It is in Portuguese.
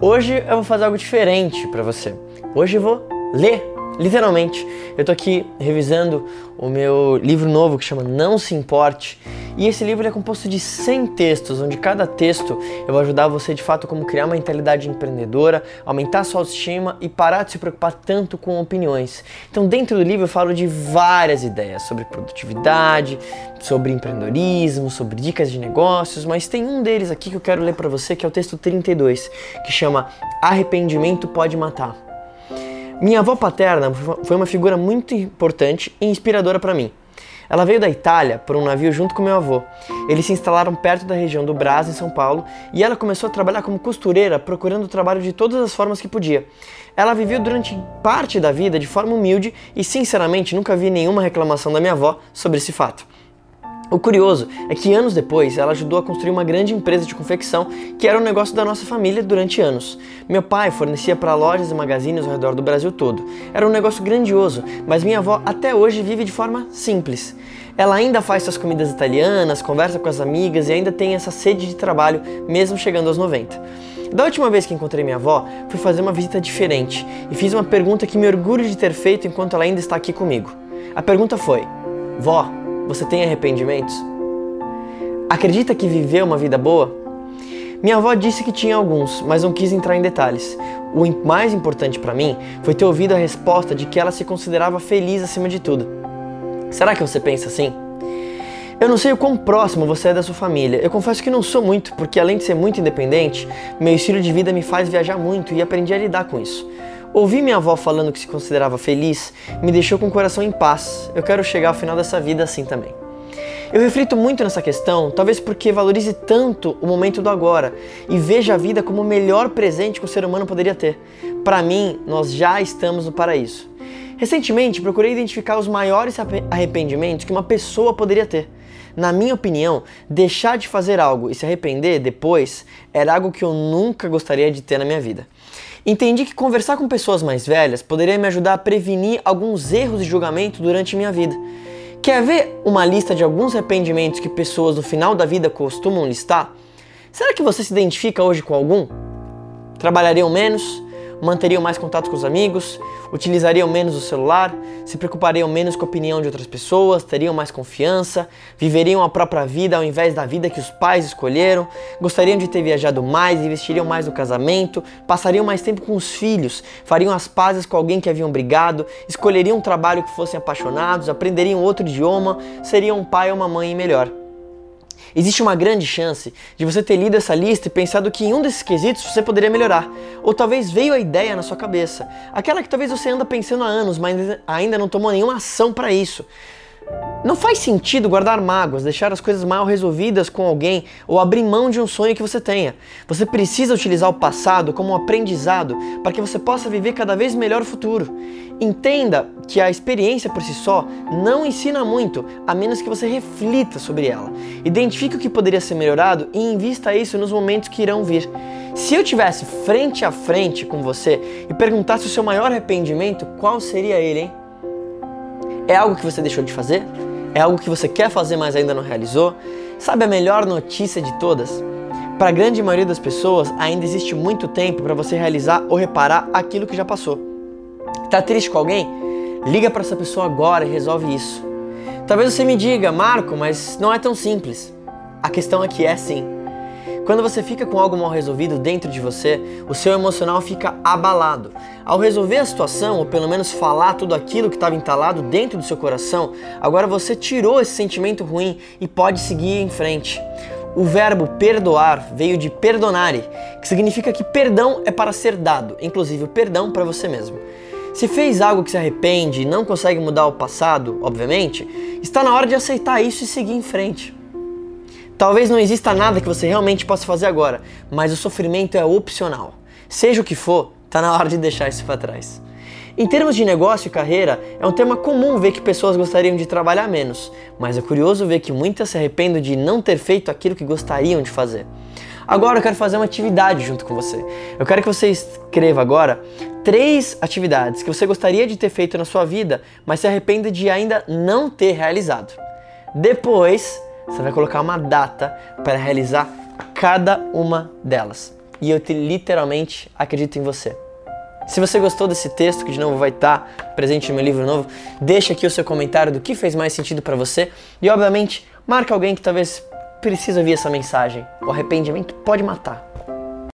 Hoje eu vou fazer algo diferente para você. Hoje eu vou ler, literalmente. Eu tô aqui revisando o meu livro novo que chama Não Se Importe. E esse livro é composto de 100 textos, onde cada texto eu vou ajudar você de fato como criar uma mentalidade empreendedora, aumentar sua autoestima e parar de se preocupar tanto com opiniões. Então, dentro do livro eu falo de várias ideias sobre produtividade, sobre empreendedorismo, sobre dicas de negócios, mas tem um deles aqui que eu quero ler para você, que é o texto 32, que chama Arrependimento pode matar. Minha avó paterna foi uma figura muito importante e inspiradora para mim. Ela veio da Itália por um navio junto com meu avô. Eles se instalaram perto da região do Brás, em São Paulo, e ela começou a trabalhar como costureira, procurando trabalho de todas as formas que podia. Ela viveu durante parte da vida de forma humilde e, sinceramente, nunca vi nenhuma reclamação da minha avó sobre esse fato. O curioso é que anos depois ela ajudou a construir uma grande empresa de confecção que era um negócio da nossa família durante anos. Meu pai fornecia para lojas e magazines ao redor do Brasil todo. Era um negócio grandioso, mas minha avó até hoje vive de forma simples. Ela ainda faz suas comidas italianas, conversa com as amigas e ainda tem essa sede de trabalho, mesmo chegando aos 90. Da última vez que encontrei minha avó, fui fazer uma visita diferente e fiz uma pergunta que me orgulho de ter feito enquanto ela ainda está aqui comigo. A pergunta foi: Vó, você tem arrependimentos? Acredita que viveu uma vida boa? Minha avó disse que tinha alguns, mas não quis entrar em detalhes. O mais importante para mim foi ter ouvido a resposta de que ela se considerava feliz acima de tudo. Será que você pensa assim? Eu não sei o quão próximo você é da sua família. Eu confesso que não sou muito, porque além de ser muito independente, meu estilo de vida me faz viajar muito e aprendi a lidar com isso. Ouvir minha avó falando que se considerava feliz me deixou com o coração em paz. Eu quero chegar ao final dessa vida assim também. Eu reflito muito nessa questão, talvez porque valorize tanto o momento do agora e veja a vida como o melhor presente que o ser humano poderia ter. Para mim, nós já estamos no paraíso. Recentemente, procurei identificar os maiores arrependimentos que uma pessoa poderia ter. Na minha opinião, deixar de fazer algo e se arrepender depois era algo que eu nunca gostaria de ter na minha vida. Entendi que conversar com pessoas mais velhas poderia me ajudar a prevenir alguns erros de julgamento durante minha vida. Quer ver uma lista de alguns arrependimentos que pessoas no final da vida costumam listar? Será que você se identifica hoje com algum? Trabalhariam menos? Manteriam mais contato com os amigos, utilizariam menos o celular, se preocupariam menos com a opinião de outras pessoas, teriam mais confiança, viveriam a própria vida ao invés da vida que os pais escolheram, gostariam de ter viajado mais, investiriam mais no casamento, passariam mais tempo com os filhos, fariam as pazes com alguém que haviam brigado, escolheriam um trabalho que fossem apaixonados, aprenderiam outro idioma, seriam um pai ou uma mãe melhor. Existe uma grande chance de você ter lido essa lista e pensado que em um desses quesitos você poderia melhorar. Ou talvez veio a ideia na sua cabeça, aquela que talvez você anda pensando há anos, mas ainda não tomou nenhuma ação para isso. Não faz sentido guardar mágoas, deixar as coisas mal resolvidas com alguém ou abrir mão de um sonho que você tenha. Você precisa utilizar o passado como um aprendizado para que você possa viver cada vez melhor o futuro. Entenda que a experiência por si só não ensina muito, a menos que você reflita sobre ela. Identifique o que poderia ser melhorado e invista isso nos momentos que irão vir. Se eu tivesse frente a frente com você e perguntasse o seu maior arrependimento, qual seria ele, hein? É algo que você deixou de fazer? É algo que você quer fazer, mas ainda não realizou? Sabe a melhor notícia de todas? Para a grande maioria das pessoas, ainda existe muito tempo para você realizar ou reparar aquilo que já passou. Tá triste com alguém? Liga para essa pessoa agora e resolve isso. Talvez você me diga, Marco, mas não é tão simples. A questão aqui é sim. Quando você fica com algo mal resolvido dentro de você, o seu emocional fica abalado. Ao resolver a situação, ou pelo menos falar tudo aquilo que estava entalado dentro do seu coração, agora você tirou esse sentimento ruim e pode seguir em frente. O verbo perdoar veio de perdonare, que significa que perdão é para ser dado, inclusive o perdão para você mesmo. Se fez algo que se arrepende e não consegue mudar o passado, obviamente, está na hora de aceitar isso e seguir em frente. Talvez não exista nada que você realmente possa fazer agora, mas o sofrimento é opcional. Seja o que for, está na hora de deixar isso para trás. Em termos de negócio e carreira, é um tema comum ver que pessoas gostariam de trabalhar menos, mas é curioso ver que muitas se arrependem de não ter feito aquilo que gostariam de fazer. Agora eu quero fazer uma atividade junto com você. Eu quero que você escreva agora três atividades que você gostaria de ter feito na sua vida, mas se arrepende de ainda não ter realizado. Depois, você vai colocar uma data para realizar cada uma delas. e eu te, literalmente acredito em você. Se você gostou desse texto, que de novo vai estar presente no meu livro novo, deixa aqui o seu comentário do que fez mais sentido para você e, obviamente, marca alguém que talvez precise ouvir essa mensagem. O arrependimento pode matar.